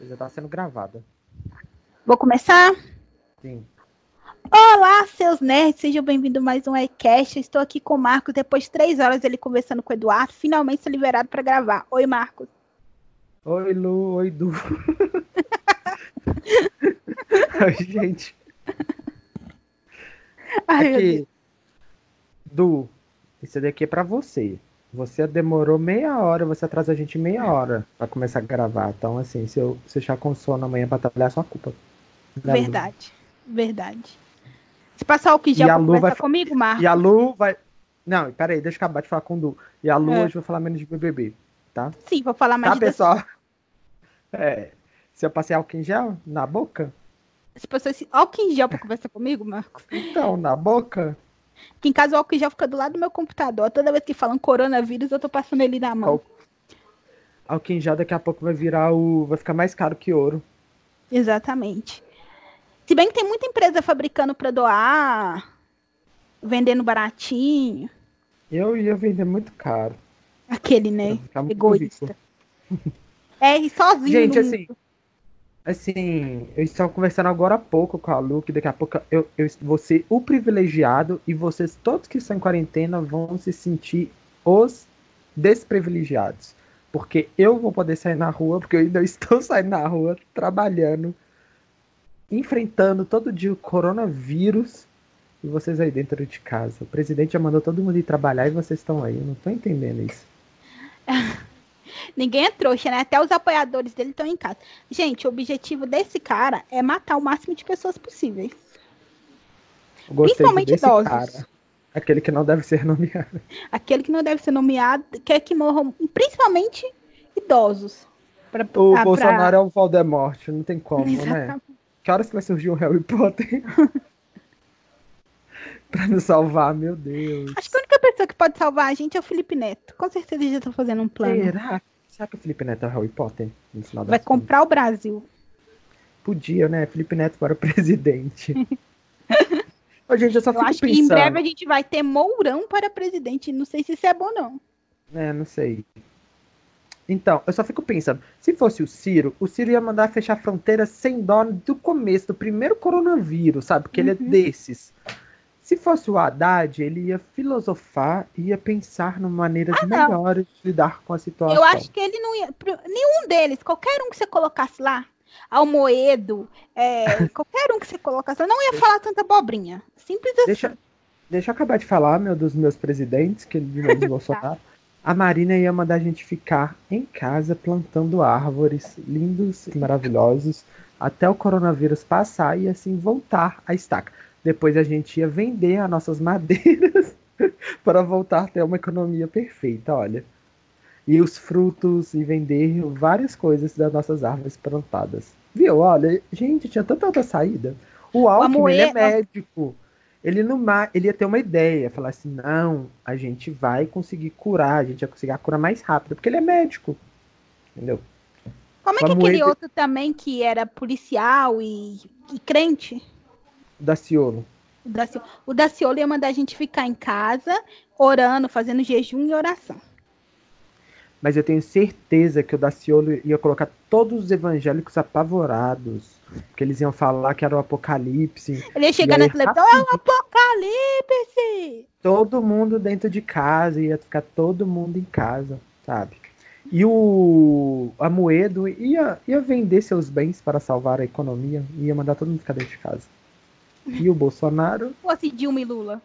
Já tá sendo gravada. Vou começar? Sim. Olá, seus nerds, sejam bem-vindos a mais um iCast. Estou aqui com o Marcos, depois de três horas ele conversando com o Eduardo, finalmente sou liberado para gravar. Oi, Marcos. Oi, Lu. Oi, Du. Ai, gente. Ai. Aqui. Du, isso daqui é pra você. Você demorou meia hora, você atrasa a gente meia hora pra começar a gravar. Então, assim, se eu se eu já com sono amanhã pra trabalhar, é sua culpa. Né, Lu? Verdade, verdade. Se passar o que já a pra Lu conversar vai fa- comigo, Marcos. E a Lu vai. Não, peraí, deixa eu acabar de falar com o Du. E a Lu É. hoje vai falar menos de BBB, tá? Sim, vou falar mais Tá, de pessoal? É. Se eu passei álcool em gel na boca? Se passou esse álcool em gel pra conversar comigo, Marcos. Então, na boca? Que em casa o álcool gel fica do lado do meu computador. Toda vez que falam coronavírus, eu tô passando ele na mão. Álcool em gel daqui a pouco vai virar o. Vai ficar mais caro que ouro. Exatamente. Se bem que tem muita empresa fabricando pra doar, vendendo baratinho. Eu ia vender muito caro. Aquele, né? Egoísta. É, e sozinho. Gente, assim, mundo. Assim, eu estava conversando agora há pouco com a Lu, que daqui a pouco eu, eu vou ser o privilegiado e vocês, todos que estão em quarentena, vão se sentir os desprivilegiados. Porque eu vou poder sair na rua, porque eu ainda estou saindo na rua, trabalhando, enfrentando todo dia o coronavírus e vocês aí dentro de casa. O presidente já mandou todo mundo ir trabalhar e vocês estão aí. Eu não tô entendendo isso. Ninguém é trouxa, né? Até os apoiadores dele estão em casa. Gente, o objetivo desse cara é matar o máximo de pessoas possíveis. Principalmente idosos. cara. Aquele que não deve ser nomeado. Aquele que não deve ser nomeado, quer que morram, principalmente idosos. Pra, O ah, pra- Bolsonaro é o Voldemort, não tem como, né? Exatamente. Que horas que vai surgir o Harry Potter? pra nos salvar, meu Deus. Acho que a única pessoa que pode salvar a gente é o Felipe Neto. Com certeza ele já tá fazendo um plano. Será? Será que o Felipe Neto é o Harry Potter? No final Vai contas? comprar o Brasil. Podia, né? Felipe Neto para presidente. Ô, gente, eu só Eu acho que pensando. em breve a gente vai ter Mourão para presidente. Não sei se isso é bom, não. É, não sei. Então, eu só fico pensando, se fosse o Ciro, o Ciro ia mandar fechar a fronteira sem dó do começo, do primeiro coronavírus, sabe? Porque ele é Uhum. desses. Se fosse o Haddad, ele ia filosofar e ia pensar em maneiras Ah, melhores de lidar com a situação. Eu acho que ele não ia. Nenhum deles, qualquer um que você colocasse lá, Almoedo, é, qualquer um que você colocasse lá, não ia falar tanta abobrinha. Simples assim. Deixa, deixa eu acabar de falar, meu, dos meus presidentes, que ele Tá. de Bolsonaro. A Marina ia mandar a gente ficar em casa plantando árvores lindos e maravilhosos até o coronavírus passar e assim voltar à estaca. Depois a gente ia vender as nossas madeiras para voltar a ter uma economia perfeita, olha. E os frutos e vender várias coisas das nossas árvores plantadas. Viu? Olha, gente, tinha tanta outra saída. O Alckmin, ele é médico. Ele, não, ele ia ter uma ideia, falar assim, não, a gente vai conseguir curar, a gente vai conseguir a cura mais rápida, porque ele é médico. Entendeu? Como é que aquele outro também que era policial e, e crente? O Daciolo. O Daciolo, o Daciolo ia mandar a gente ficar em casa, orando, fazendo jejum e oração. Mas eu tenho certeza que o Daciolo ia colocar todos os evangélicos apavorados. Porque eles iam falar que era o apocalipse. Ele ia chegar na televisão, é o apocalipse! Todo mundo dentro de casa, ia ficar todo mundo em casa, sabe? E o Amoedo ia, ia vender seus bens para salvar a economia, ia mandar todo mundo ficar dentro de casa. E o Bolsonaro Fosse Dilma e Lula.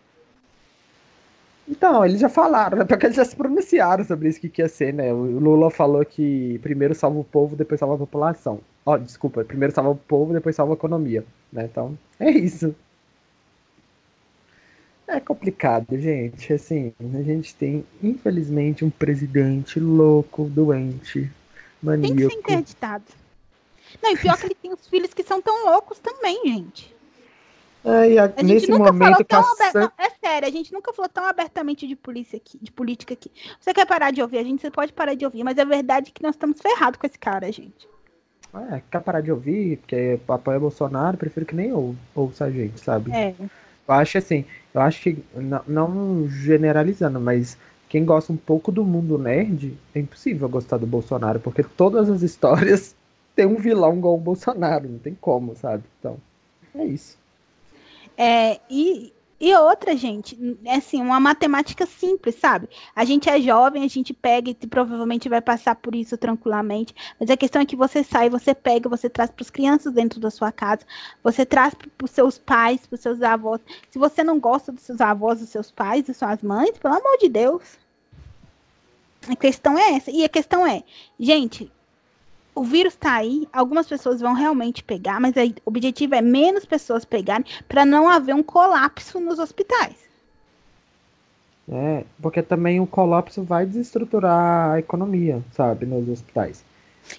Então, eles já falaram, né? Porque eles já se pronunciaram sobre isso que, que ia ser, né? O Lula falou que primeiro salva o povo, depois salva a população. Ó, desculpa, primeiro salva o povo, depois salva a economia, né? Então, é isso. É complicado, gente. Assim, a gente tem, infelizmente, um presidente louco, doente, Tem que ser maníaco. interditado. Não, e pior que ele tem os filhos que são tão loucos também, gente. É, e a- A nesse momento não, É sério, a gente nunca falou tão abertamente de polícia aqui, de política aqui. Você quer parar de ouvir a gente, você pode parar de ouvir, mas a verdade é que nós estamos ferrados com esse cara, gente. É, quer parar de ouvir, porque apoia Bolsonaro, prefiro que nem ou, ouça a gente, sabe? É. Eu acho assim, eu acho que, não, não generalizando, mas quem gosta um pouco do mundo nerd, é impossível gostar do Bolsonaro, porque todas as histórias ter um vilão igual o Bolsonaro, não tem como, sabe? Então, é isso. É, e, e outra, gente, é assim, uma matemática simples, sabe? A gente é jovem, a gente pega e provavelmente vai passar por isso tranquilamente, mas a questão é que você sai, você pega, você traz para as crianças dentro da sua casa, você traz para os seus pais, para os seus avós. Se você não gosta dos seus avós, dos seus pais, das suas mães, pelo amor de Deus. A questão é essa. E a questão é, gente, o vírus está aí, algumas pessoas vão realmente pegar, mas aí, o objetivo é menos pessoas pegarem para não haver um colapso nos hospitais. É, porque também o colapso vai desestruturar a economia, sabe, nos hospitais.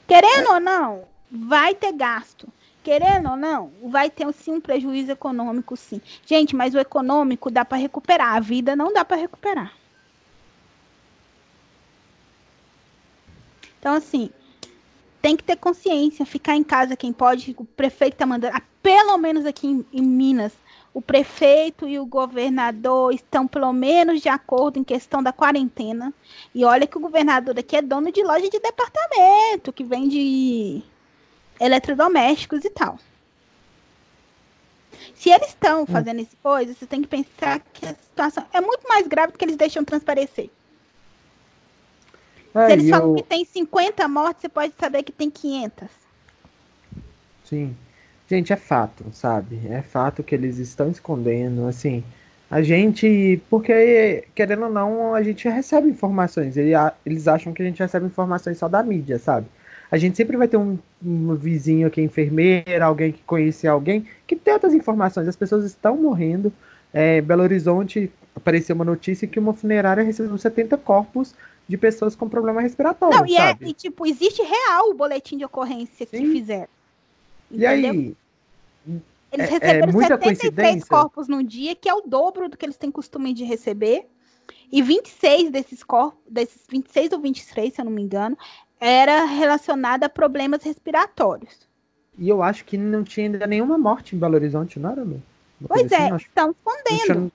Querendo é. ou não, vai ter gasto. Querendo ou não, vai ter sim um prejuízo econômico, sim. Gente, mas o econômico dá para recuperar, a vida não dá para recuperar. Então, assim, tem que ter consciência, ficar em casa quem pode, o prefeito está mandando, ah, pelo menos aqui em, em, Minas, o prefeito e o governador estão pelo menos de acordo em questão da quarentena. E olha que o governador aqui é dono de loja de departamento, que vende eletrodomésticos e tal. Se eles estão hum. fazendo esse coisa, você tem que pensar que a situação é muito mais grave do que eles deixam transparecer. É, Se eles falam eu... que tem 50 mortes, você pode saber que tem 500. Sim. Gente, é fato, sabe? É fato que eles estão escondendo, assim. A gente, porque, querendo ou não, a gente recebe informações. Eles acham que a gente recebe informações só da mídia, sabe? A gente sempre vai ter um, um vizinho que é enfermeira, alguém que conhece alguém, que tem outras informações. As pessoas estão morrendo. É, Belo Horizonte apareceu uma notícia que uma funerária recebeu 70 corpos de pessoas com problema respiratório. Não, e, é, e tipo, existe real o boletim de ocorrência Sim. que fizeram. E aí? Eles é, receberam é muita 73 corpos num dia, que é o dobro do que eles têm costume de receber. E 26 desses corpos, desses 26 ou 23, se eu não me engano, era relacionada a problemas respiratórios. E eu acho que não tinha ainda nenhuma morte em Belo Horizonte, não era, meu? Pois é, assim, estão escondendo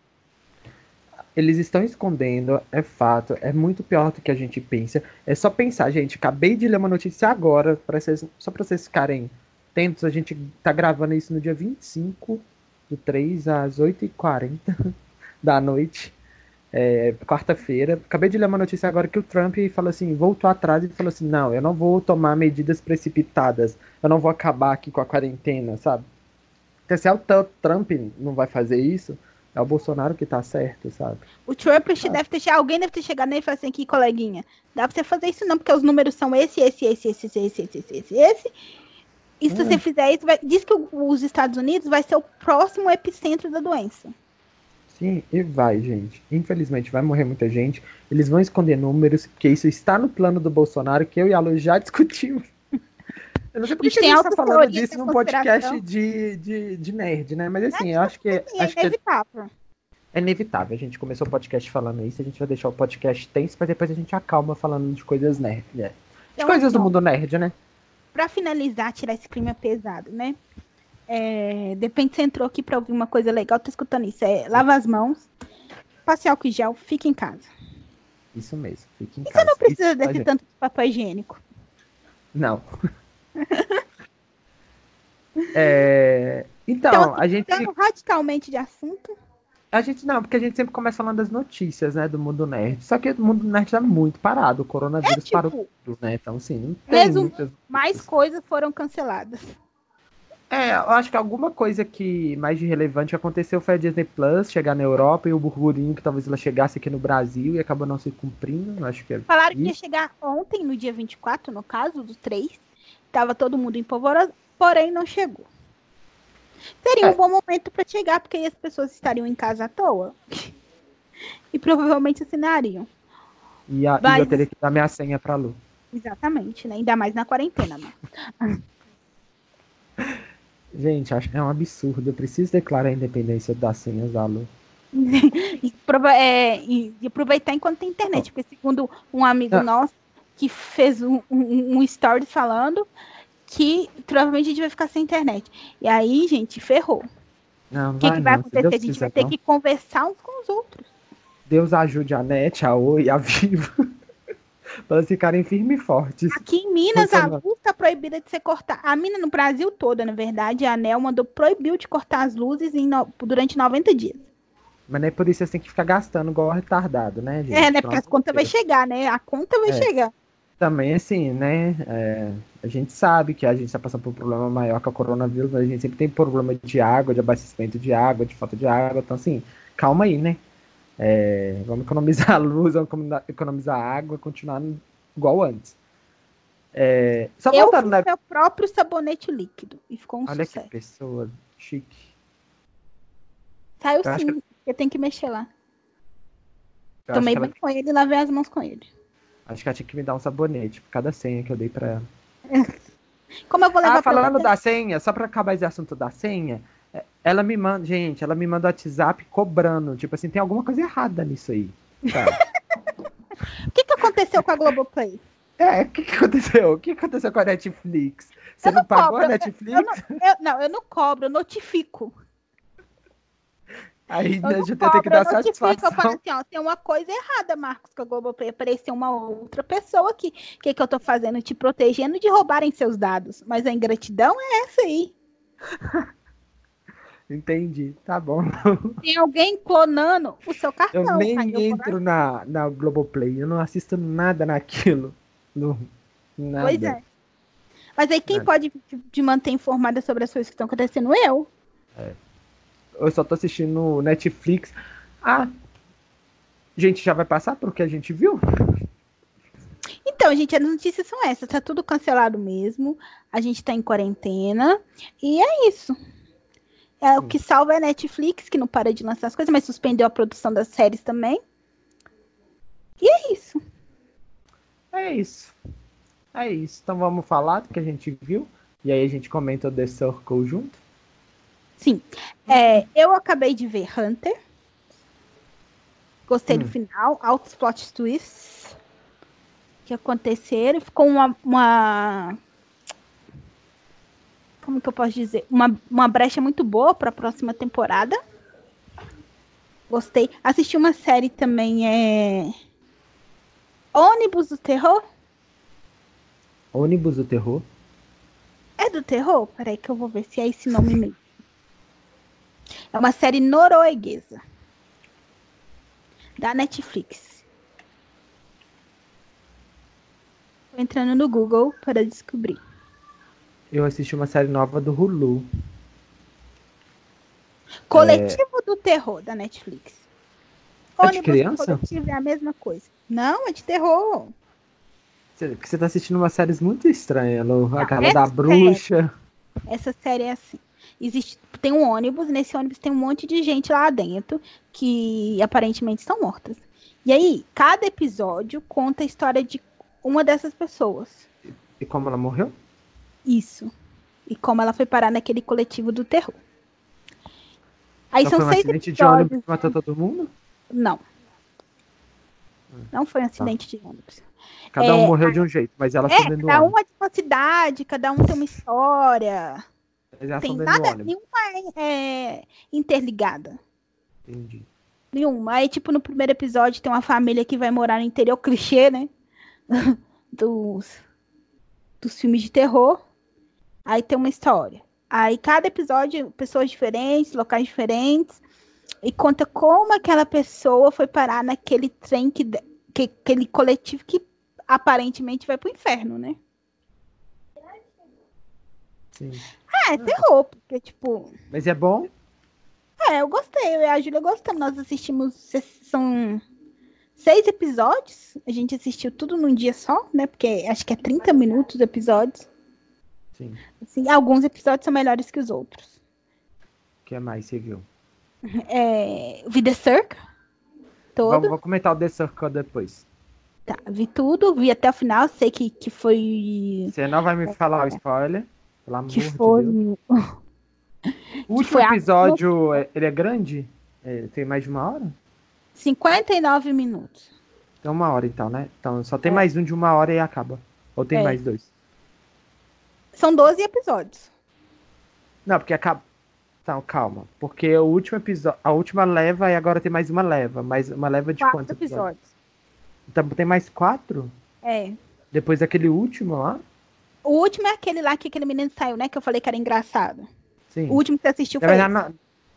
eles estão escondendo, é fato, é muito pior do que a gente pensa. É só pensar, gente, acabei de ler uma notícia agora, pra vocês, só para vocês ficarem atentos, a gente tá gravando isso no dia 25 do 3 às 8h40 da noite, é, quarta-feira. Acabei de ler uma notícia agora que o Trump falou assim, voltou atrás e falou assim, não, eu não vou tomar medidas precipitadas, eu não vou acabar aqui com a quarentena, sabe? Porque se é o Trump não vai fazer isso, é o Bolsonaro que tá certo, sabe? O Trump ah. deve ter alguém deve ter chegado nele e falado assim, aqui, coleguinha, dá pra você fazer isso não, porque os números são esse, esse, esse, esse, esse, esse, esse, esse, esse. E se hum. você fizer isso, vai... diz que os Estados Unidos vai ser o próximo epicentro da doença. Sim, e vai, gente. Infelizmente, vai morrer muita gente. Eles vão esconder números, porque isso está no plano do Bolsonaro, que eu e a Lu já discutimos. Eu não sei porque a gente, a gente tá falando disso num podcast de, de, de nerd, né? Mas assim, eu acho que. É acho que inevitável. É inevitável. A gente começou o podcast falando isso, a gente vai deixar o podcast tenso, mas depois a gente acalma falando de coisas nerd. Né? De então, coisas do mundo nerd, né? Pra finalizar, tirar esse clima pesado, né? É, depende se entrou aqui pra ouvir uma coisa legal, tô escutando isso. É lava as mãos, passe álcool gel, fique em casa. Isso mesmo, fique em e casa. Você não precisa isso, desse tanto de papel higiênico. Não. É, então, então assim, a gente. radicalmente de assunto. A gente não, porque a gente sempre começa falando das notícias, né, do mundo nerd. Só que o mundo nerd tá muito parado, o coronavírus é, tipo, parou tudo, né? Então, assim, não tem mesmo, muitas... mais coisas foram canceladas. É, eu acho que alguma coisa que mais de relevante aconteceu foi a Disney Plus chegar na Europa e o burburinho que talvez ela chegasse aqui no Brasil e acabou não se cumprindo. Acho que é Falaram isso. que ia chegar ontem, no dia 24, no caso, do 3. Tava todo mundo em polvorosa, porém não chegou. Seria é. um bom momento para chegar, porque aí as pessoas estariam em casa à toa. e provavelmente assinariam. E, a, Mas... e eu teria que dar minha senha pra Lu. Exatamente, né? Ainda mais na quarentena, mano. Gente, acho que é um absurdo. Eu preciso declarar a independência das senhas da Lu. e, é, e, aproveitar enquanto tem internet, porque segundo um amigo nosso que fez um, um, um story falando que provavelmente a gente vai ficar sem internet. E aí, gente, ferrou. O que, que vai acontecer? a gente vai ter não. que conversar uns com os outros. Deus ajude a NET, a Oi, a Vivo. Pra elas ficarem firmes e fortes. Aqui em Minas, a luz tá proibida de ser cortada. A mina no Brasil toda, na verdade, a ANEL mandou proibiu de cortar as luzes no- durante 90 dias. Mas não é por isso que você tem que ficar gastando igual retardado, né, gente? é, né? Porque as contas vai chegar, né? A conta vai É. chegar. Também, assim, né? é, a gente sabe que a gente está passando por um problema maior que o coronavírus, mas a gente sempre tem problema de água, de abastecimento de água, de falta de água. Então, assim, calma aí, né? É, vamos economizar a luz, vamos economizar- economizar água, continuar igual antes. É, só Eu voltando, né? meu próprio sabonete líquido e ficou um Olha que sucesso. pessoa chique. Saiu Eu sim, eu tenho que mexer lá. Eu Tomei que, ela, banho com ele e lavei as mãos com ele. Acho que ela tinha que me dar um sabonete por cada senha que eu dei pra ela. Como eu vou levar Ah, falando da senha, só pra acabar esse assunto da senha, é, ela me manda, gente, ela me manda o WhatsApp cobrando. Tipo assim, tem alguma coisa errada nisso aí. sabe? O que, que aconteceu com a Globoplay? é, o que, que aconteceu? O que aconteceu com a Netflix? Você Eu não, não pagou cobro, a Netflix? Eu não, eu, não, eu não cobro, eu notifico. Aí Eu né, não já tem que dar eu notifico, eu falo satisfação. assim, ó, tem uma coisa errada, Marcos, com a Globoplay. Apareceu uma outra pessoa aqui. O que, que eu tô fazendo? Te protegendo de roubarem seus dados. Mas a ingratidão é essa aí. Entendi, tá bom. Tem alguém clonando o seu cartão. Eu nem lá- entro na, na Globoplay, eu não assisto nada naquilo. Não, nada. Pois é. Mas aí quem Nada. pode te- te manter informada sobre as coisas que estão acontecendo? Eu. Eu só tô assistindo Netflix. Ah, gente, já vai passar pro que a gente viu? Então, gente, as notícias são essas. Tá tudo cancelado mesmo. A gente tá em quarentena. E é isso. É, o que salva é a Netflix, que não para de lançar as coisas, mas suspendeu a produção das séries também. E é isso. É isso. É isso. Então vamos falar do que a gente viu. E aí a gente comenta o The Circle junto. Sim. É, eu acabei de ver Hunter. Gostei do Hum. final. Altos plot twists que aconteceram. Ficou uma, uma- Como que eu posso dizer? Uma, uma brecha muito boa para a próxima temporada. Gostei. Assisti uma série também, é. Ônibus do Terror. Ônibus do Terror. É do terror? Peraí que eu vou ver se é esse nome mesmo. É uma série norueguesa. Da Netflix. Tô entrando no Google para descobrir. Eu assisti uma série nova do Hulu. Coletivo do Terror, da Netflix. É de criança? Coletivo é a mesma coisa. Não, é de terror. Você, porque você tá assistindo umas séries muito estranhas, Lu. Aquela essa da série- bruxa. Essa série é assim. Existe, tem um ônibus, nesse ônibus tem um monte de gente lá dentro que aparentemente estão mortas. E aí, cada episódio conta a história de uma dessas pessoas. E como ela morreu? Isso. E como ela foi parar naquele coletivo do terror. Aí Então são foi um seis acidente de episódios. ônibus que matou todo mundo? Não. Não foi um acidente de ônibus. Cada um É, morreu de um jeito, mas elas É, cada um é de uma cidade, cada um tem uma história. Tem nada, nenhuma é, é interligada. Entendi. Nenhuma. Aí, tipo, no primeiro episódio tem uma família que vai morar no interior, clichê, né? dos, dos filmes de terror. Aí tem uma história. Aí cada episódio, pessoas diferentes, locais diferentes. E conta como aquela pessoa foi parar naquele trem que, que aquele coletivo que aparentemente vai pro inferno, né? Sim. É terror, porque, tipo, Mas é bom? É, eu gostei. Eu e a Júlia gostamos. Nós assistimos. São seis episódios. A gente assistiu tudo num dia só, né? Porque acho que é 30 minutos os episódios. Sim. Assim, alguns episódios são melhores que os outros. O que mais você viu? É, vi The Circle. Todo. Vamos, vou comentar o The Circle depois. Tá, vi tudo, vi até o final. Sei que, que foi. Você não vai me falar o spoiler, pelo amor Que de foi. Deus. O último foi a- episódio, é- ele é grande? É, tem mais de uma hora? 59 minutos. Tem uma hora então, né? Então só tem É. mais um de uma hora e acaba. Ou tem É. mais dois? São 12 episódios. Não, porque acaba. Então, calma. Porque o último episódio. A última leva e agora tem mais uma leva. Mais uma leva de Quatro quantos episódios? episódios. Então tem mais quatro? É. Depois daquele último lá. O último é aquele lá que aquele menino saiu, né? Que eu falei que era engraçado. Sim. O último que você assistiu Na foi. verdade, não-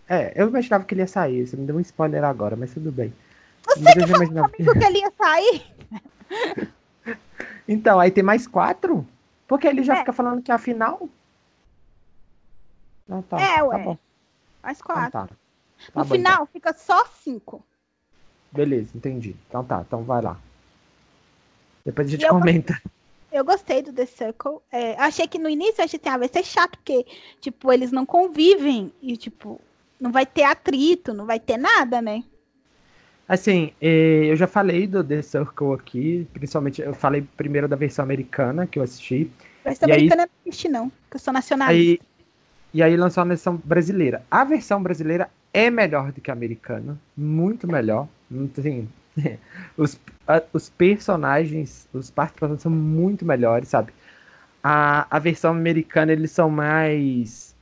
É, eu imaginava que ele ia sair. Você me deu um spoiler agora, mas tudo bem. Você Mas que eu já imaginava. comigo que ele ia sair? Então, aí tem mais quatro? Porque ele já É. fica falando que é a final? Não, tá. É, tá ué. bom. Mais Então quatro. tá. Tá no bom, final então. fica só cinco. Beleza, entendi. Então tá, então vai lá. Depois a gente eu- comenta. Eu gostei do The Circle. É, achei que no início eu achei assim, ah, vai ser chato, porque, tipo, eles não convivem. E, tipo, não vai ter atrito, não vai ter nada, né? Assim, eh, eu já falei do The Circle aqui, principalmente eu falei primeiro da versão americana que eu assisti. E aí- americana eu não assisti, não, porque eu sou nacionalista. Aí, e aí lançou a versão brasileira. A versão brasileira é melhor do que a americana, muito melhor. Assim, os, a- os personagens, os participantes são muito melhores, sabe? A, a versão americana, eles são mais.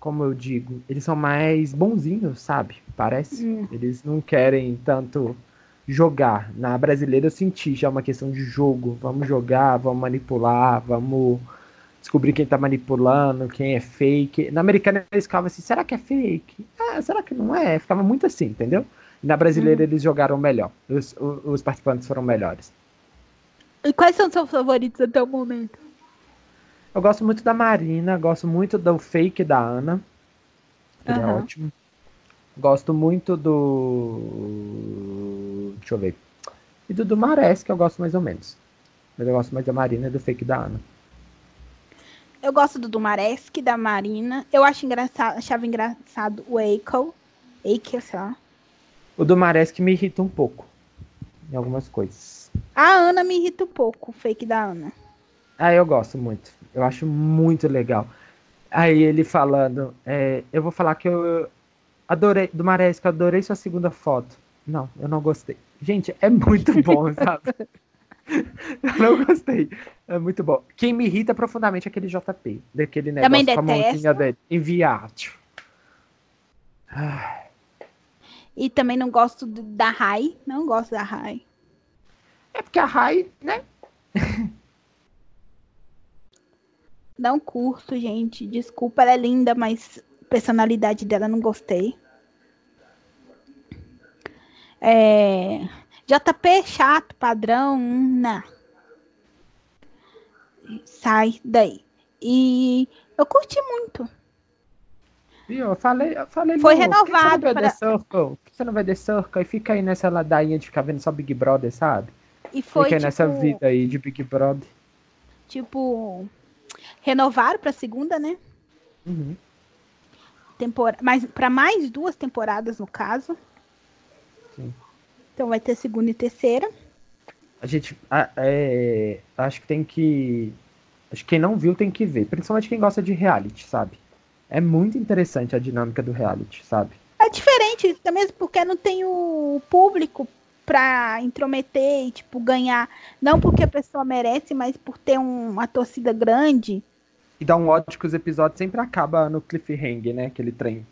Como eu digo? Eles são mais bonzinhos, sabe? Parece. Hum. Eles não querem tanto jogar. Na brasileira eu senti já uma questão de jogo. Vamos jogar, vamos manipular, vamos descobrir quem tá manipulando, quem é fake. Na americana eles ficavam assim, será que é fake? Ah, será que não é? Ficava muito assim, entendeu? Na brasileira eles jogaram melhor. Os, o- os participantes foram melhores. E quais são os seus favoritos até o momento? Eu gosto muito da Marina, gosto muito do fake da Ana. Ele é Aham. ótimo. Gosto muito do. Deixa eu ver. E do, do Mares, que eu gosto mais ou menos. Mas eu gosto mais da Marina e do fake da Ana. Eu gosto do Dumaresque, da Marina. Eu acho engraçado, achava engraçado o Eiko. Eiko, sei lá. O do Mares que me irrita um pouco. Em algumas coisas. A Ana me irrita um pouco, o fake da Ana. Ah, eu gosto muito. Eu acho muito legal. Aí ele falando, é, eu vou falar que eu adorei, do Maresca, adorei sua segunda foto. Não, eu não gostei. Gente, é muito bom, sabe? Eu não gostei. É muito bom. Quem me irrita profundamente é aquele JP. Daquele negócio Também com a mãozinha dele. Enviar. Ah, E também não gosto da Rai. Não gosto da Rai. É porque a Rai, né? Não curto, gente. Desculpa, ela é linda, mas personalidade dela não gostei. É... JP chato, padrão, não. Sai daí. E eu curti muito. Viu? Eu falei, eu falei Foi renovado para- você não vai The Circle e fica aí nessa ladainha de ficar vendo só Big Brother, sabe? E foi fica aí tipo, nessa vida aí de Big Brother. tipo renovaram para segunda, né? Uhum. Tempora... Mas para mais duas temporadas no caso. Sim. Então vai ter segunda e terceira. A gente a- é, acho que tem que. Acho que quem não viu tem que ver. Principalmente quem gosta de reality, sabe? É muito interessante a dinâmica do reality, sabe? É diferente, mesmo porque não tem o público pra intrometer e, tipo, ganhar. Não porque a pessoa merece, mas por ter um- uma torcida grande. E dá um ódio que os episódios sempre acabam no cliffhanger, né? Aquele trem.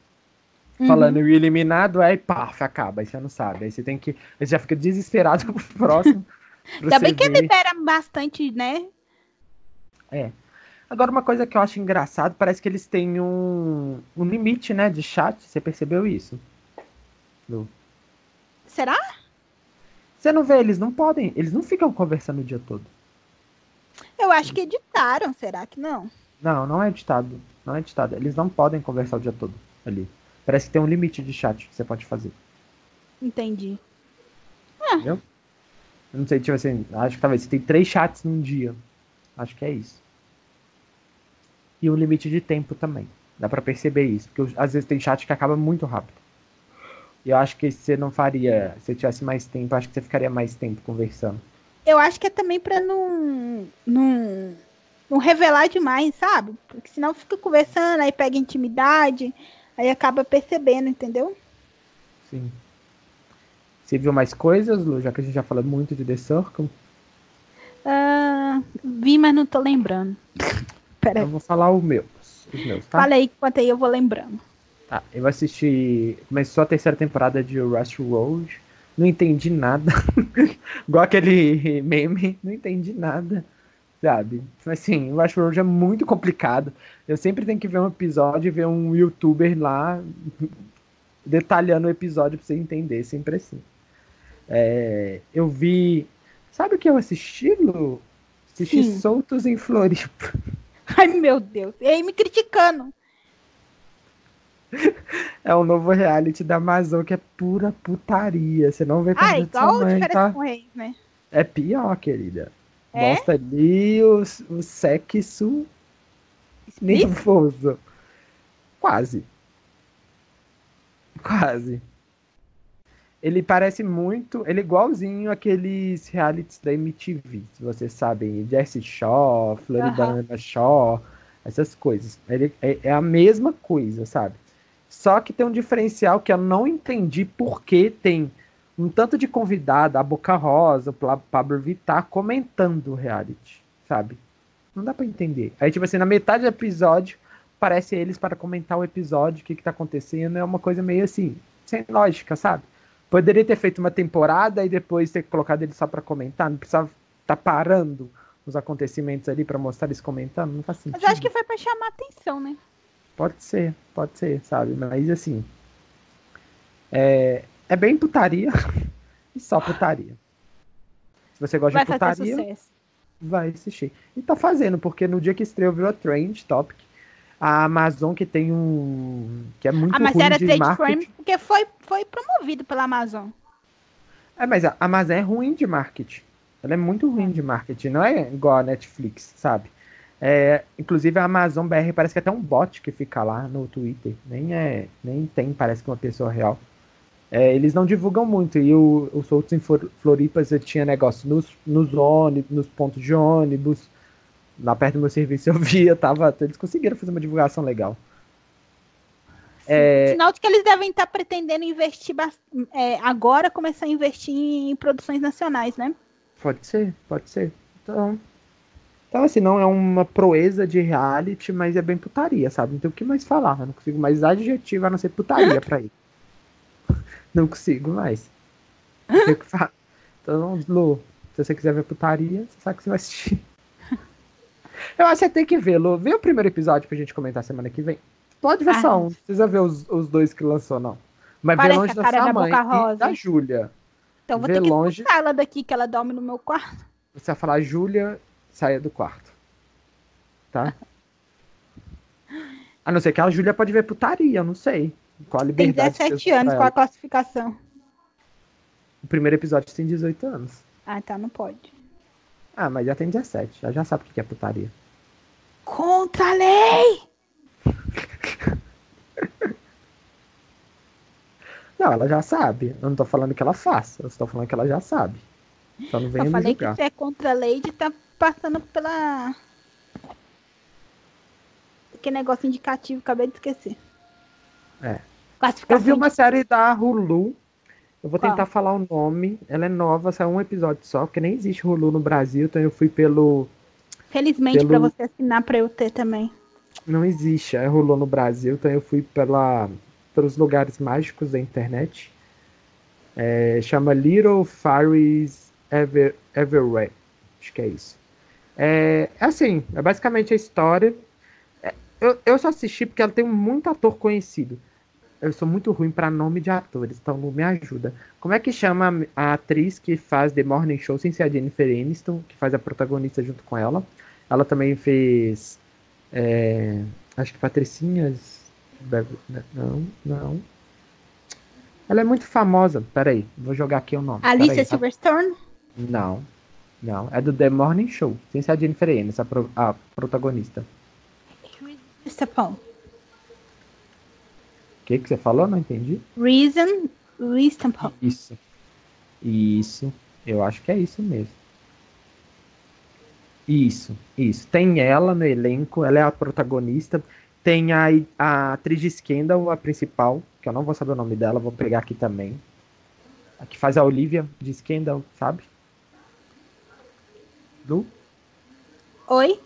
Uhum. Falando o eliminado, aí paf, acaba. Aí você não sabe. Aí você tem que. Aí você já fica desesperado pro próximo. Ainda bem que libera bastante, né? Agora, uma coisa que eu acho engraçado, parece que eles têm um, um limite, né, de chat. Você percebeu isso? Lu? Será? Você não vê, eles não podem, eles não ficam conversando o dia todo. Eu acho que editaram, será que não? Não, não é editado. Não é editado. Eles não podem conversar o dia todo ali. Parece que tem um limite de chat que você pode fazer. Entendi. Eu não sei, tipo assim, acho que talvez você tem três chats num dia. Acho que é isso. E um limite de tempo também. Dá pra perceber isso. Porque às vezes tem chat que acaba muito rápido. E eu acho que você não faria. Se você tivesse mais tempo, acho que você ficaria mais tempo conversando. Eu acho que é também pra não, não, não revelar demais, sabe? Porque senão fica conversando, aí pega intimidade, aí acaba percebendo, entendeu? Sim. Você viu mais coisas, Lu? Já que a gente já falou muito de The Circle. Ah, vi, mas não tô lembrando. Pera Eu vou falar os meus. Os meus, tá? Fala aí, enquanto aí eu vou lembrando. Tá, eu assisti. Começou a terceira temporada de Westworld. não entendi nada. Igual aquele meme, não entendi nada. Sabe? Assim, o Westworld é muito complicado. Eu sempre tenho que ver um episódio e ver um youtuber lá detalhando o episódio pra você entender, sempre assim. É, eu vi. Sabe o que eu assisti, Lu? Assisti Sim. Soltos em Floripa. Ai, meu Deus. E aí me criticando. É o novo reality da Amazon que é pura putaria. Você não vê Ah, de sua igual mãe, tá? com reis, né? É pior, querida. É? Mostra ali o, o sexo Explícito? nervoso. Quase. Quase. Ele parece muito. Ele é igualzinho aqueles realities da MTV, se vocês sabem. Jersey Shore, Floridana Shore, essas coisas. Ele é, é a mesma coisa, sabe? Só que tem um diferencial que eu não entendi por que tem um tanto de convidado, a Boca Rosa, o Pablo Vittar, comentando o reality, sabe? Não dá pra entender. Aí, tipo assim, na metade do episódio, aparece eles para comentar o episódio, o que que tá acontecendo. É uma coisa meio assim, sem lógica, sabe? Poderia ter feito uma temporada e depois ter colocado eles só pra comentar. Não precisava estar parando os acontecimentos ali pra mostrar eles comentando. Não faz sentido. Mas acho que foi pra chamar atenção, né? Pode ser, pode ser, sabe? Mas assim. É, é bem putaria e só putaria. Se você gosta Vai de putaria, vai assistir. E tá fazendo, porque no dia que estreou virou Trend Topic. A Amazon que tem um. que é muito Ah, mas ruim era de trade marketing. frame porque foi, foi promovido pela Amazon. É, mas a Amazon é ruim de marketing. Ela é muito ruim de marketing, não é igual a Netflix, sabe? É, inclusive a Amazon BR parece que é até um bot que fica lá no Twitter. Nem é, nem tem, parece que uma pessoa real. É, eles não divulgam muito. E o, o Soltos em Flor- Floripa você tinha negócio nos, nos ônibus, nos pontos de ônibus. Lá perto do meu serviço eu via, tava. Eles conseguiram fazer uma divulgação legal. É, Sinal de que eles devem estar pretendendo investir é, agora, começar a investir em produções nacionais, né? Pode ser, pode ser. Então, então, assim, não é uma proeza de reality, mas é bem putaria, sabe? Não tem o que mais falar. Eu não consigo mais adjetivo a não ser putaria pra ele. Não consigo mais. Não sei o que falar. Então, Lu, se você quiser ver putaria, você sabe que você vai assistir. Eu acho que você tem que ver, Lu. Vê o primeiro episódio pra gente comentar semana que vem. Pode ver Ah. só um, não precisa ver os, os dois que lançou, não. Mas vê longe da sua da mãe e da Júlia. Então vou Vê ter que longe. ela daqui, que ela dorme no meu quarto. Você vai falar, Júlia, saia do quarto. Tá? A não ser que a Júlia pode ver putaria, eu não sei. Qual a Tem liberdade. que 17 vocês dão anos, qual a classificação? O primeiro episódio tem 18 anos. Ah, tá, não pode. Ah, mas já tem 17. Já, já sabe o que é putaria. Contra a lei! Não, ela já sabe. Eu não tô falando que ela faça. Eu estou falando que ela já sabe. Então não venha Eu falei que você é contra a lei de tá passando pela. Que negócio indicativo, acabei de esquecer. É. Eu vi uma série da Hulu. Eu vou Qual? tentar falar o nome. Ela é nova, saiu um episódio só, porque nem existe Hulu no Brasil, então eu fui pelo. Felizmente pelo- pra você assinar pra eu ter também. Não existe, é Hulu no Brasil, então eu fui pela, pelos lugares mágicos da internet. É, chama Little Fairies Ever, Everywhere. Acho que é isso. É, é assim, é basicamente a história. É, eu, eu só assisti porque ela tem muito ator conhecido. Eu sou muito ruim pra nome de atores, então Lu, me ajuda. Como é que chama a atriz que faz The Morning Show sem ser a Jennifer Aniston, que faz a protagonista junto com ela? Ela também fez. é, acho que Patricinhas. Não, não. Ela é muito famosa. Peraí, vou jogar aqui o nome. Alicia Peraí, tá? Silverstone? Não, não. É do The Morning Show, sem ser a Jennifer Aniston, a, pro- a protagonista. Estapão. O que, que você falou? Não entendi. Reason Wistampão. Isso. Isso. Eu acho que é isso mesmo. Isso, isso. Tem ela no elenco, ela é a protagonista. Tem a, a atriz de Scandal, a principal, que eu não vou saber o nome dela, vou pegar aqui também. A que faz a Olivia de Scandal, sabe? Lu? Oi?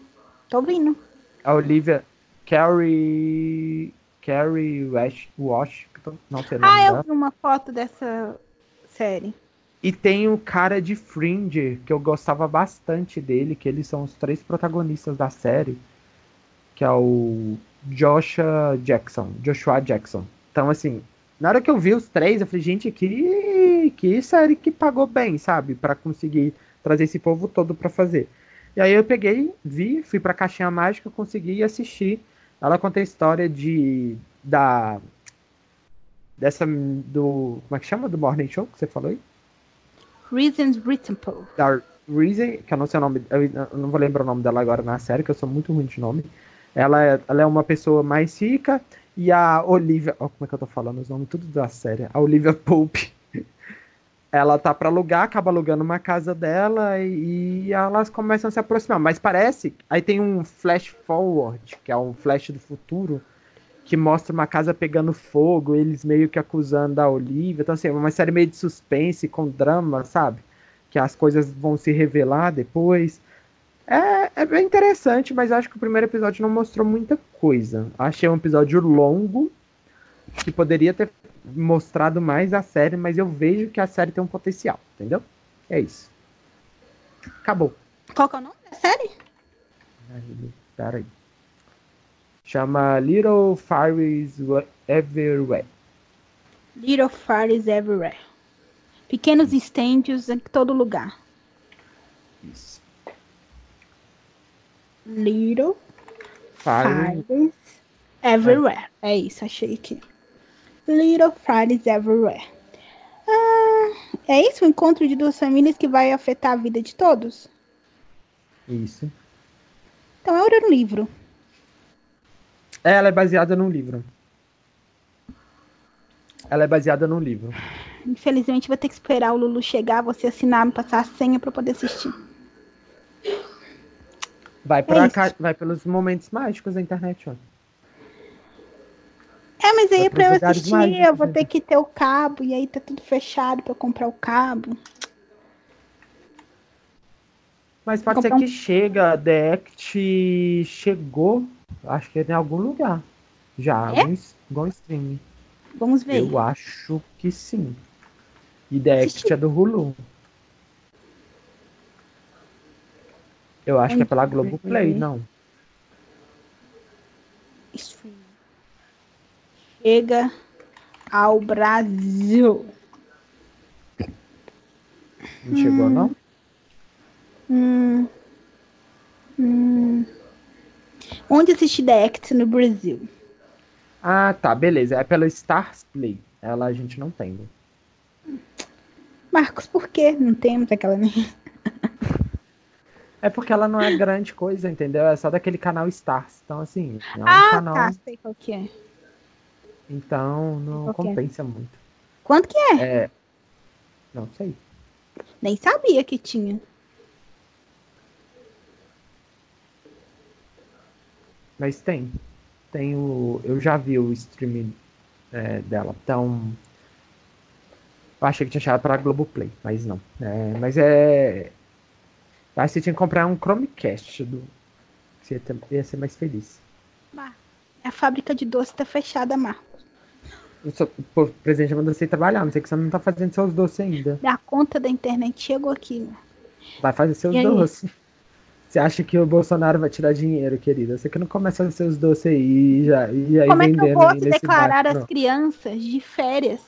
Tô ouvindo. A Olivia Carrie. Carrie Wash, Washington. Não sei Ah, eu vi uma foto dessa série. E tem o cara de Fringe, que eu gostava bastante dele, que eles são os três protagonistas da série, que é o Joshua Jackson, Joshua Jackson. Então, assim, na hora que eu vi os três, eu falei, gente, que, que série que pagou bem, sabe? para conseguir trazer esse povo todo para fazer. E aí eu peguei, vi, fui pra Caixinha Mágica, consegui assistir. Ela conta a história de. da. dessa. do. como é que chama? Do Morning Show que você falou aí? Reasons Reasonable. Da Reason, que eu não sei o nome, eu não vou lembrar o nome dela agora na série, que eu sou muito ruim de nome. Ela é, ela é uma pessoa mais rica e a Olivia, como é que eu tô falando os nomes tudo da série? A Olivia Pope. ela tá para alugar, acaba alugando uma casa dela e, elas começam a se aproximar, mas parece, aí tem um flash forward, que é um flash do futuro, que mostra uma casa pegando fogo, eles meio que acusando a Olivia. Então, assim, é uma série meio de suspense com drama, sabe? Que as coisas vão se revelar depois. É, é bem interessante, mas acho que o primeiro episódio não mostrou muita coisa. Achei um episódio longo, que poderia ter mostrado mais a série, mas eu vejo que a série tem um potencial, entendeu? É isso. Acabou. Qual que é o nome da série? Peraí. Chama Little Fires Everywhere. Little Fires Everywhere. Pequenos incêndios em todo lugar. Isso. Little Fires, Fires Everywhere. É. é isso, achei aqui. Little Fires Everywhere. Ah, é isso? O encontro de duas famílias que vai afetar a vida de todos? Isso. Então é um livro. Ela é baseada num livro. Ela é baseada num livro. Infelizmente, vou ter que esperar o Lulu chegar, você assinar, me passar a senha para poder assistir. Vai, pra é cá, vai pelos momentos mágicos da internet, ó. É, mas aí pra eu assistir, eu vou ter que ter o cabo, e aí tá tudo fechado pra eu comprar o cabo. Mas pode ser que chega, The Act chegou Acho que é em algum lugar. Já, é? streaming. Vamos ver. Eu acho que sim. E Dext é do Hulu. Eu acho que é pela Globoplay, não. Stream. Chega ao Brasil. Não chegou, hum. não? Hum. Hum. Onde assistir The Act no Brasil? Ah, tá, beleza. É pelo Stars Play. Ela a gente não tem. Marcos, por que não temos aquela É porque ela não é grande coisa, entendeu? É só daquele canal Stars. Então, assim, é um ah, canal. Tá, sei qual que é. Então, não compensa é. muito. Quanto que é? É. Não sei. Nem sabia que tinha. Mas tem. Tem o. Eu já vi o streaming é, dela. Então. Eu achei que tinha chegado pra Globoplay, mas não. É, mas é. Acho que você tinha que comprar um Chromecast do. Você ia, ter, ia ser mais feliz. a fábrica de doce tá fechada, Marcos. O presidente mandou você trabalhar, não sei que você não tá fazendo seus doces ainda. A conta da internet chegou aqui, Vai fazer seus doces. Você acha que o Bolsonaro vai tirar dinheiro, querida? Você que não começa a fazer os doces aí e já e aí Como é que eu posso declarar as crianças de férias?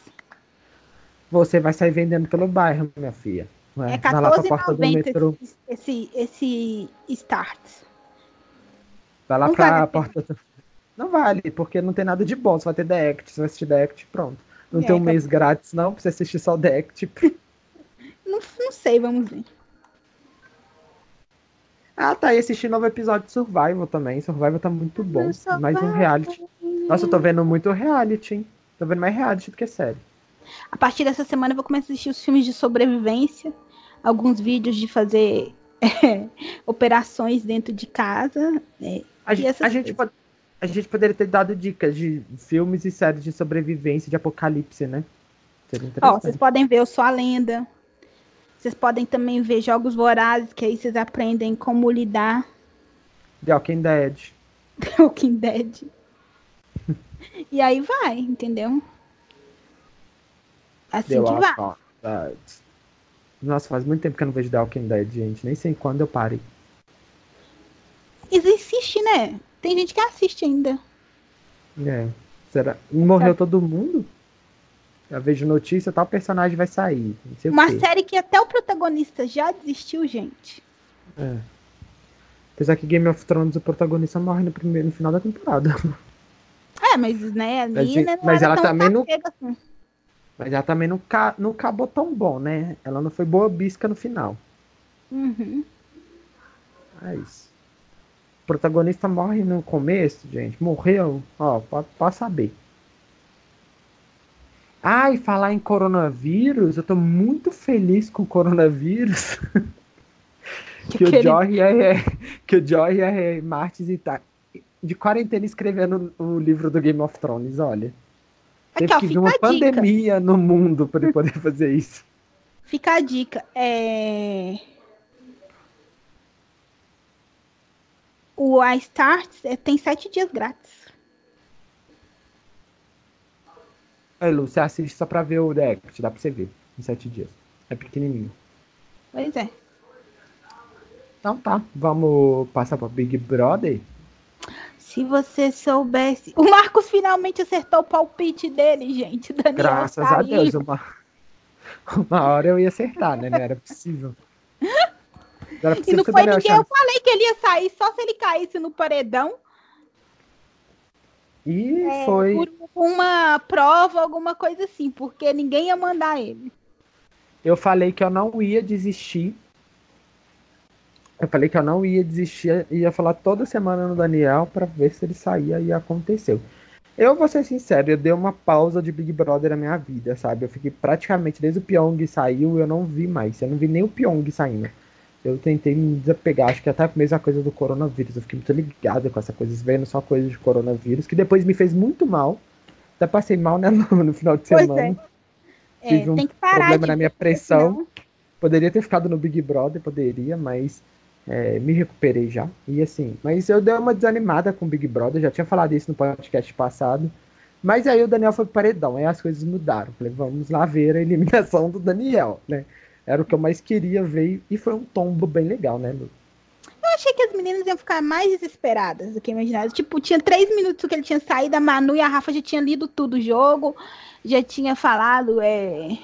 Você vai sair vendendo pelo bairro, minha filha. É, é 14,90 esse, esse start. Vai lá não pra vale porta do... Não vale, porque não tem nada de bom. Você vai ter Deact, você vai assistir Deact, pronto. Não é, tem um mês grátis, não, pra você assistir só Deact. Não, não sei, vamos ver. Ah, tá. E assisti novo episódio de Survival também. Survival tá muito bom. Mais um reality. Nossa, eu tô vendo muito reality, hein? Tô vendo mais reality do que série. A partir dessa semana eu vou começar a assistir os filmes de sobrevivência. Alguns vídeos de fazer é, operações dentro de casa. É, a, gente, a, gente pode, a gente poderia ter dado dicas de filmes e séries de sobrevivência de apocalipse, né? Ó, vocês podem ver Eu Sou a Lenda. Vocês podem também ver jogos vorazes, que aí vocês aprendem como lidar. The Walking Dead. The Walking Dead. e aí vai, entendeu? Assim The que vai. Nossa, faz muito tempo que eu não vejo The Walking Dead, gente. Nem sei quando eu parei. Existe, né? Tem gente que assiste ainda. É. Será? Morreu todo mundo? Eu vejo notícia, tal personagem vai sair. Uma série que até o protagonista já desistiu, gente. É. Apesar que Game of Thrones o protagonista morre no, primeiro, no final da temporada. É, mas né, ali, mas, né, mas ela também não. Assim. Mas ela também não, ca... não acabou tão bom, né? Ela não foi boa bisca no final. Uhum. É isso. Protagonista morre no começo, gente. Morreu, ó, pode, pode saber. Ah, e falar em coronavírus, eu tô muito feliz com o coronavírus. que, que, o Joy é, que o Joy é Martins e tá de quarentena escrevendo o livro do Game of Thrones, olha. Aqui, Teve ó, que vir uma pandemia no mundo para ele poder fazer isso. Fica a dica. É... O iStart é, tem sete dias grátis. Aí, Lu, você assiste só pra ver o Deck, dá pra você ver em sete dias. É pequenininho. Pois é. Então tá, vamos passar para Big Brother? Se você soubesse. O Marcos finalmente acertou o palpite dele, gente. Daniel Graças a Deus. Uma... uma hora eu ia acertar, né? Não era possível. Era e não foi ninguém. Eu falei que ele ia sair só se ele caísse no paredão. E é, foi. Por uma prova, alguma coisa assim, porque ninguém ia mandar ele. Eu falei que eu não ia desistir eu falei que eu não ia desistir, ia falar toda semana no Daniel para ver se ele saía e aconteceu. Eu vou ser sincero, eu dei uma pausa de Big Brother na minha vida, sabe? Eu fiquei praticamente desde o Pyong saiu, eu não vi mais. Eu não vi nem o Pyong saindo. Eu tentei me desapegar, acho que até a mesma coisa do coronavírus. Eu fiquei muito ligado com essa coisa, vendo só coisas de coronavírus, que depois me fez muito mal. Até passei mal né, no, no final de semana. Pois é. Tive é, um problema na minha pressão. Poderia ter ficado no Big Brother, poderia, mas é, me recuperei já. E assim, mas eu dei uma desanimada com o Big Brother, já tinha falado isso no podcast passado. Mas aí o Daniel foi pro paredão, aí as coisas mudaram. Falei, vamos lá ver a eliminação do Daniel, né? Era o que eu mais queria ver e foi um tombo bem legal, né, Lu? Eu achei que as meninas iam ficar mais desesperadas do que imaginava. Tipo, tinha três minutos que ele tinha saído, a Manu e a Rafa já tinham lido tudo o jogo, já tinha falado, é,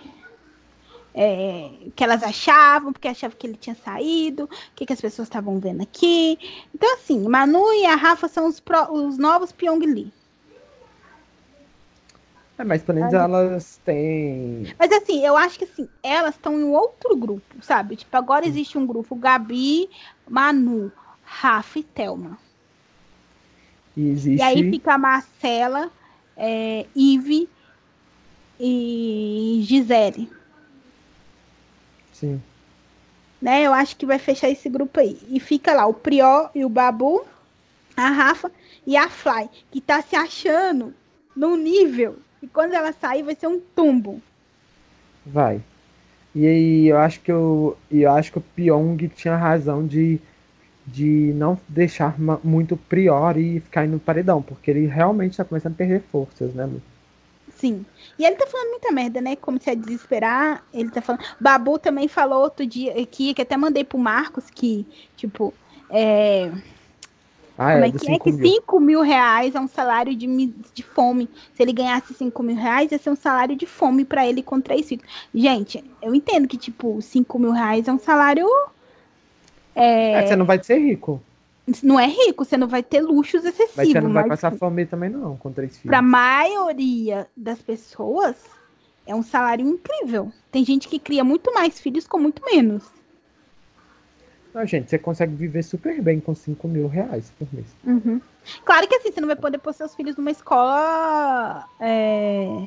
é, que elas achavam, porque achavam que ele tinha saído, o que, que as pessoas estavam vendo aqui. Então, assim, Manu e a Rafa são os, pro, os novos Pyong Lee. É, mas pelo menos elas têm. Mas assim, eu acho que assim, elas estão em outro grupo, sabe? Tipo, agora existe um grupo Gabi, Manu, Rafa e Thelma. E, existe... e aí fica a Marcela, é, Ive e Gisele. Sim. Né? Eu acho que vai fechar esse grupo aí. E fica lá o Prió e o Babu, a Rafa e a Fly, que tá se achando num nível e quando ela sair vai ser um tumbo. Vai. E aí eu acho que eu, eu acho que o Pyong tinha razão de, de não deixar muito Prior e ficar no paredão, porque ele realmente tá começando a perder forças, né, Lu? Sim. E ele tá falando muita merda, né? Como se é desesperar. Ele tá falando. Babu também falou outro dia aqui, que até mandei pro Marcos, que, tipo, é. Ah, Como é, é que é que 5 mil reais é um salário de, de fome? Se ele ganhasse 5 mil reais, ia ser um salário de fome para ele com três filhos. Gente, eu entendo que, tipo, 5 mil reais é um salário. É... é, você não vai ser rico não é rico, você não vai ter luxos excessivos. Mas você não vai passar fome também, não, com três filhos. Pra maioria das pessoas, é um salário incrível. Tem gente que cria muito mais filhos com muito menos. Não, gente, você consegue viver super bem com 5 mil reais por mês. Uhum. Claro que assim, você não vai poder pôr seus filhos numa escola é,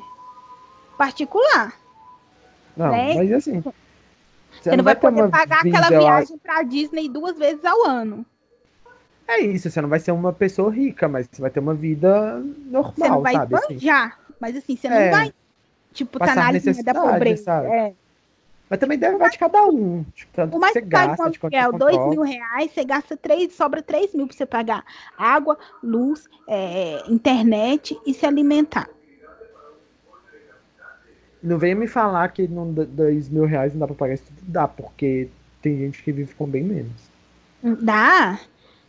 particular. Não, né? mas assim. Você, não, não vai, vai poder pagar aquela viagem pra Disney duas vezes ao ano. É isso, você não vai ser uma pessoa rica, mas você vai ter uma vida normal, você não vai sabe? Banjar, assim. mas assim, você é, não vai, tipo, tá na linha da pobreza. É. Mas também deve vai de cada um. Tipo, tanto o mais que você gasta, de é, dois mil reais, você gasta três, sobra três mil pra você pagar água, luz, é, internet e se alimentar. Não venha me falar que não, dois mil reais não dá pra pagar isso tudo. Dá, porque tem gente que vive com bem menos. Dá.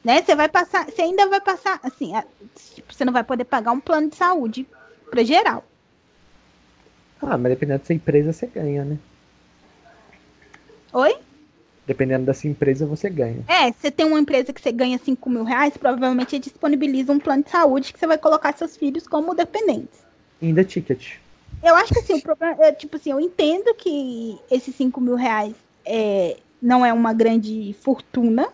Né? Você vai passar, você ainda vai passar, assim, tipo, você não vai poder pagar um plano de saúde para geral. Ah, mas dependendo da sua empresa, você ganha, né? Oi? Dependendo da sua empresa, você ganha. É, você tem uma empresa que você ganha 5 mil reais, provavelmente disponibiliza um plano de saúde que você vai colocar seus filhos como dependentes. Ainda ticket. Eu acho que assim, o problema é, tipo assim, eu entendo que esses 5 mil reais é, não é uma grande fortuna,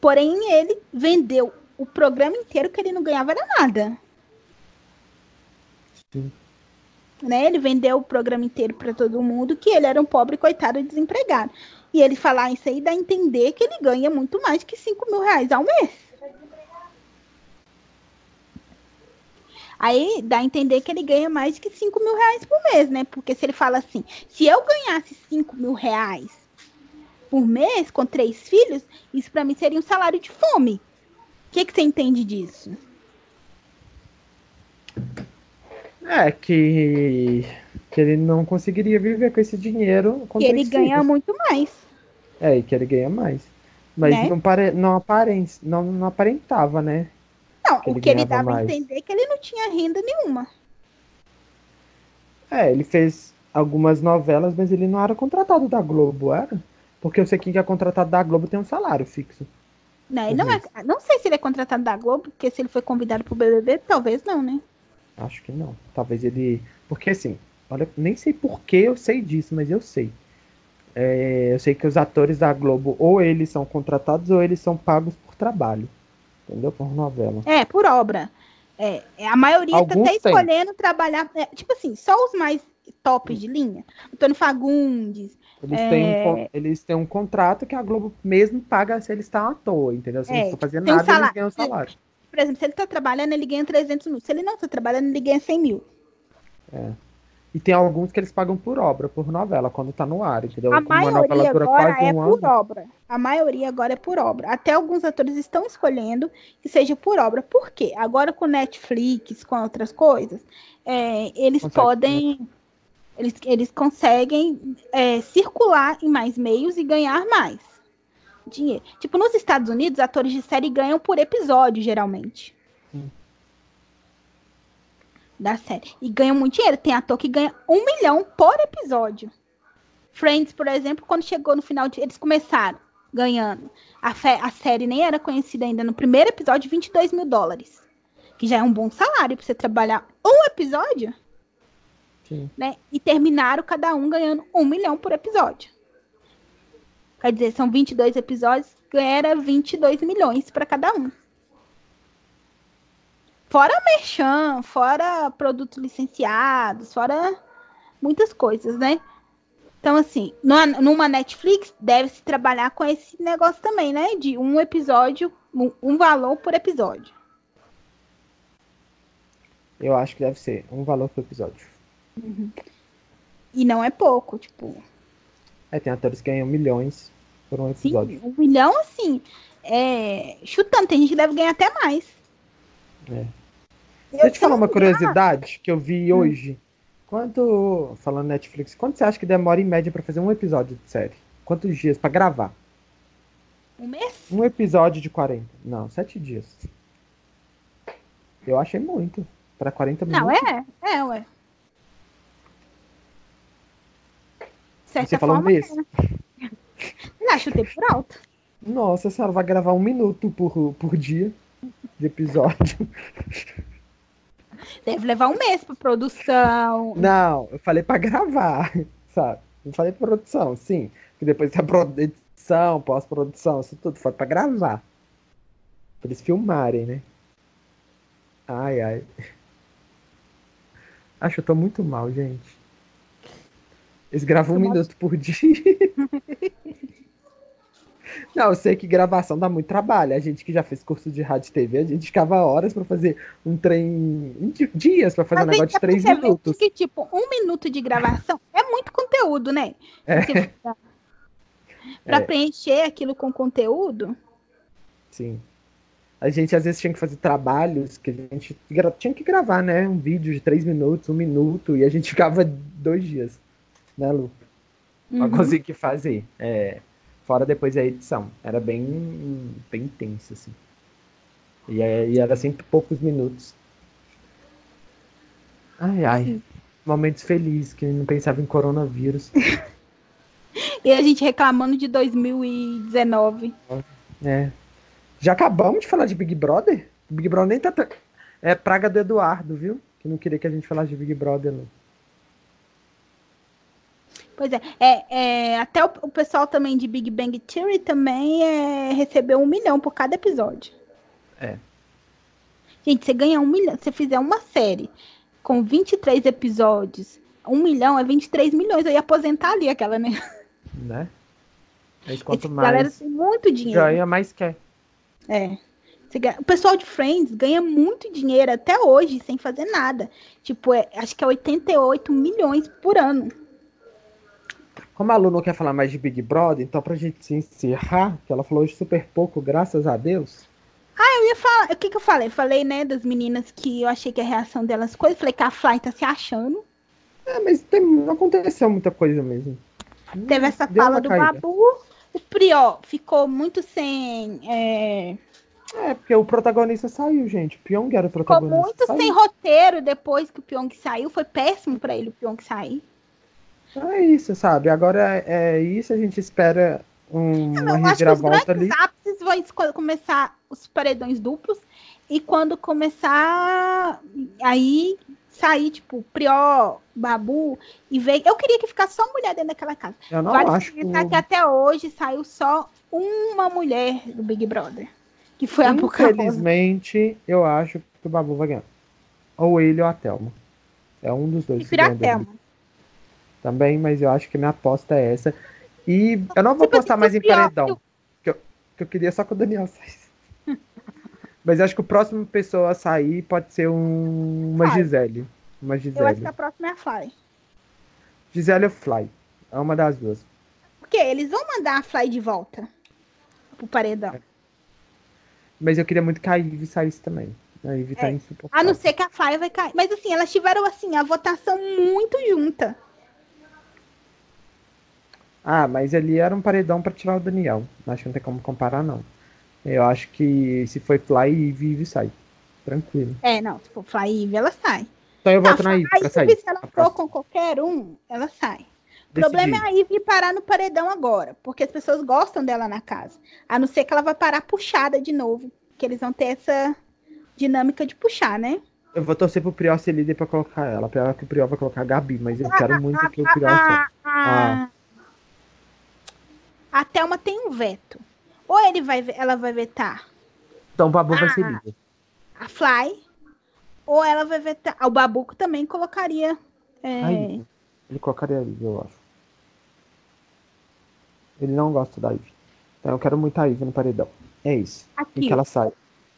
Porém, ele vendeu o programa inteiro que ele não ganhava era nada. Sim. Né? Ele vendeu o programa inteiro para todo mundo que ele era um pobre coitado desempregado. E ele falar isso aí dá a entender que ele ganha muito mais que 5 mil reais ao mês. Aí dá a entender que ele ganha mais que 5 mil reais por mês, né? Porque se ele fala assim, se eu ganhasse 5 mil reais por mês com três filhos, isso para mim seria um salário de fome. O que, que você entende disso? É que, que ele não conseguiria viver com esse dinheiro. Que ele ganha muito mais. É, e que ele ganha mais. Mas né? não, pare, não, aparent, não, não aparentava, né? Não, que o que ele dava mais. a entender é que ele não tinha renda nenhuma. É, ele fez algumas novelas, mas ele não era contratado da Globo, era? Porque eu sei que quem é contratado da Globo tem um salário fixo. Não, não, é, não sei se ele é contratado da Globo, porque se ele foi convidado pro BBB, talvez não, né? Acho que não. Talvez ele. Porque assim, olha, nem sei por que eu sei disso, mas eu sei. É, eu sei que os atores da Globo, ou eles são contratados, ou eles são pagos por trabalho. Entendeu? Por novela. É, por obra. É, a maioria tá Alguns tá até escolhendo trabalhar. É, tipo assim, só os mais tops de linha. Antônio Fagundes, eles, é... têm um, eles têm um contrato que a Globo mesmo paga se eles estão à toa, entendeu? Se é, eles não estão fazendo nada, um eles ganham salário. Por exemplo, se ele está trabalhando, ele ganha 300 mil. Se ele não está trabalhando, ele ganha 100 mil. É. E tem alguns que eles pagam por obra, por novela, quando está no ar, entendeu? A maioria agora é um por ano. obra. A maioria agora é por obra. Até alguns atores estão escolhendo que seja por obra. Por quê? Agora com Netflix, com outras coisas, é, eles Consegue, podem... Né? Eles, eles conseguem é, circular em mais meios e ganhar mais dinheiro. Tipo, nos Estados Unidos, atores de série ganham por episódio, geralmente. Da série. E ganham muito dinheiro. Tem ator que ganha um milhão por episódio. Friends, por exemplo, quando chegou no final, de, eles começaram ganhando. A, fe, a série nem era conhecida ainda. No primeiro episódio, 22 mil dólares. Que já é um bom salário pra você trabalhar um episódio. Né? E terminaram cada um ganhando um milhão por episódio. Quer dizer, são 22 episódios, ganha 22 milhões para cada um. Fora merchan, fora produtos licenciados, fora muitas coisas, né? Então, assim, numa, Netflix, deve-se trabalhar com esse negócio também, né? De um episódio, um, um valor por episódio. Eu acho que deve ser um valor por episódio. Uhum. E não é pouco, tipo. É, tem atores que ganham milhões por um episódio. Sim, um milhão, assim, é... chutando, tem gente que deve ganhar até mais. É. Deixa eu te falar uma curiosidade que eu vi hum. hoje. Quanto, falando Netflix, quanto você acha que demora em média para fazer um episódio de série? Quantos dias para gravar? Um mês? Um episódio de 40. Não, sete dias. Eu achei muito. Para 40 minutos. Não, é, é, ué. certa Você falou forma. Um mês? É. Não, chutei por alto. Nossa, a senhora vai gravar um minuto por, por dia de episódio. Deve levar um mês pra produção. Não, eu falei pra gravar, sabe? Não falei produção, sim. Que depois tem a edição, pós-produção, isso tudo foi pra gravar. Pra eles filmarem, né? Ai, ai. Acho que eu tô muito mal, gente. Eles gravam um minuto por dia. Não, eu sei que gravação dá muito trabalho. A gente que já fez curso de rádio e TV, a gente ficava horas para fazer um trem. dias para fazer Mas um negócio de três minutos. Que, tipo, um minuto de gravação é muito conteúdo, né? É. Para é. preencher aquilo com conteúdo. Sim. a gente às vezes tinha que fazer trabalhos que a gente tinha que gravar, né? Um vídeo de três minutos, um minuto, e a gente ficava dois dias, né, Lu? Pra uhum. conseguir fazer. É, fora depois a edição. Era bem, bem intenso, assim. E, é, e era sempre poucos minutos. Ai, ai. Sim. Momentos felizes, que não pensava em coronavírus. e a gente reclamando de 2019. É. Já acabamos de falar de Big Brother? Big Brother nem tá. É praga do Eduardo, viu? Que não queria que a gente falasse de Big Brother, não. Pois é, é, é até o, o, pessoal também de Big Bang Theory também é, recebeu um milhão por cada episódio. É. Gente, você ganha um milhão, se você fizer uma série com 23 episódios, um milhão é 23 milhões. Eu ia aposentar ali aquela, né? Né? Mas quanto Esse mais. Galera tem muito dinheiro. Ganha mais quer. É. O pessoal de Friends ganha muito dinheiro até hoje sem fazer nada. Tipo, é, acho que é 88 milhões por ano. Como a Lu não quer falar mais de Big Brother, então pra gente se encerrar, que ela falou hoje super pouco, graças a Deus. Ah, eu ia falar. O que, que eu falei? Falei, né, das meninas que eu achei que a reação delas coisa. Falei que a Fly tá se achando. É, mas tem, não aconteceu muita coisa mesmo. Teve essa Deu fala do caída. Babu. O Prió ficou muito sem. É... é... porque o protagonista saiu, gente. O Pyong era o protagonista. Ficou muito saiu. sem roteiro depois que o Pyong saiu. Foi péssimo para ele o Pyong sair. Então é isso, sabe? Agora é isso, a gente espera um, uma reviravolta ali. Os vão começar os paredões duplos e quando começar aí sair, tipo, Prió, Babu e ver. Eu queria que ficasse só mulher dentro daquela casa. Eu não vale acho que... que até hoje saiu só uma mulher do Big Brother. Que foi a Infelizmente, eu acho que o Babu vai ganhar. Ou ele ou a Thelma. É um dos dois. Prefiro a Thelma. Também, mas eu acho que minha aposta é essa. E eu não vou tipo postar assim, mais em paredão. Que eu, que eu queria só que o Daniel saísse. Mas acho que o próximo pessoa a sair pode ser um, uma Fly. Gisele. Uma Gisele. Eu acho que a próxima é a Fly. Gisele ou Fly. É uma das duas. Porque eles vão mandar a Fly de volta pro paredão. É. Mas eu queria muito que a Ivy saísse também. A Ivy tá é. tá insuportável. A não ser que a Fly vai cair. Mas assim, elas tiveram assim, a votação muito junta. Ah, mas ali era um paredão para tirar o Daniel. Acho que não tem como comparar, não. Eu acho que se foi Fly e Vive, sai. Tranquilo. É, não. Se for Fly e Ivy, ela sai. Então eu voto na Ivy pra sair. Se ela for com qualquer um, ela sai. O problema é a Ivy parar no paredão agora, porque as pessoas gostam dela na casa. A não ser que ela vai parar puxada de novo, que eles vão ter essa dinâmica de puxar, né? Eu vou torcer pro Prior ser líder pra colocar ela. Pior que o Prior vai colocar a Gabi, mas eu quero muito que o Prior seja. Ah. A Thelma tem um veto. Ou ele vai, ela vai vetar. Então o Babu vai ser líder. A Fly. Ou ela vai vetar. O Babuco também colocaria. É... Aí, ele colocaria ali, eu acho. Ele não gosta da Ivy. Então eu quero muito a Ivy no paredão. É isso. Aqui, e que ela sai.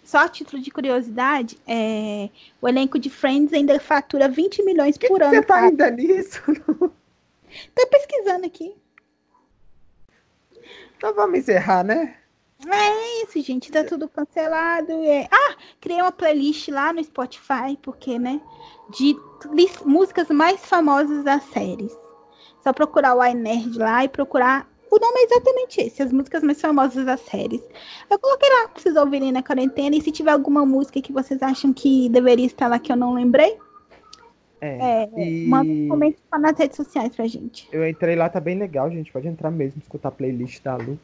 Só a título de curiosidade, é... o elenco de Friends ainda fatura 20 milhões por que ano. Você tá ainda nisso? Tô pesquisando aqui. Então vamos encerrar, né? É isso, gente. Tá tudo cancelado. É... Ah, criei uma playlist lá no Spotify, porque, né? De músicas mais famosas das séries. Só procurar o iNerd lá e procurar. O nome é exatamente esse, as músicas mais famosas das séries. Eu coloquei lá pra vocês ouvirem na quarentena. E se tiver alguma música que vocês acham que deveria estar lá que eu não lembrei, é, é e... manda um comentário nas redes sociais pra gente. Eu entrei lá, tá bem legal, gente. Pode entrar mesmo, escutar a playlist da Lu.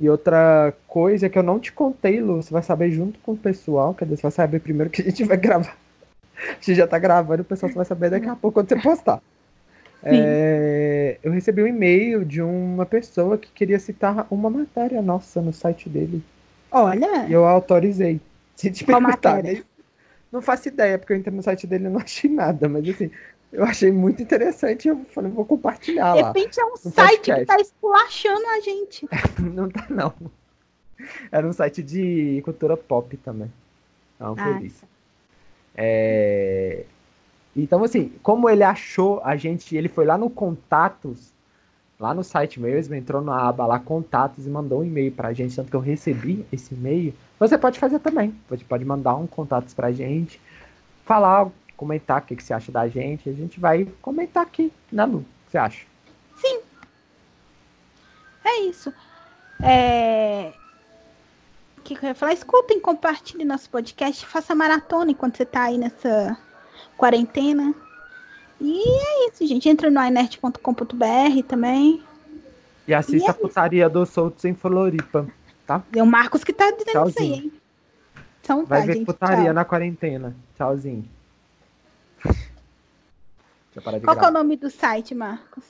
E outra coisa que eu não te contei, Lu, você vai saber junto com o pessoal, quer dizer, você vai saber primeiro que a gente vai gravar. A gente já tá gravando, o pessoal vai saber daqui a pouco quando você postar. É, eu recebi um e-mail de uma pessoa que queria citar uma matéria nossa no site dele. Olha! E eu autorizei. Se te perguntar, né? Não faço ideia, porque eu entrei no site dele e não achei nada, mas assim, eu achei muito interessante e eu falei, vou compartilhar lá. De repente é um site que tá esculachando a gente. não tá, não. Era um site de cultura pop também. Não, foi ah, isso. É... Então, assim, como ele achou a gente, ele foi lá no contatos lá no site mesmo, entrou na aba lá contatos e mandou um e-mail pra gente, tanto que eu recebi esse e-mail. Você pode fazer também. Você pode mandar um contatos pra gente, falar, comentar o que, que você acha da gente. A gente vai comentar aqui, né, Lu? O que você acha? Sim. É isso. É... O que, que eu ia falar? Escutem, compartilhem nosso podcast, faça maratona enquanto você tá aí nessa quarentena. E é isso, gente. Entra no inert.com.br também. E assista e é a putaria dos soltos em Floripa, tá? É o Marcos que tá dizendo Tchauzinho. isso aí, hein? Então, Vai tá, ver gente, putaria tchau. na quarentena. Tchauzinho. Qual é o nome do site, Marcos?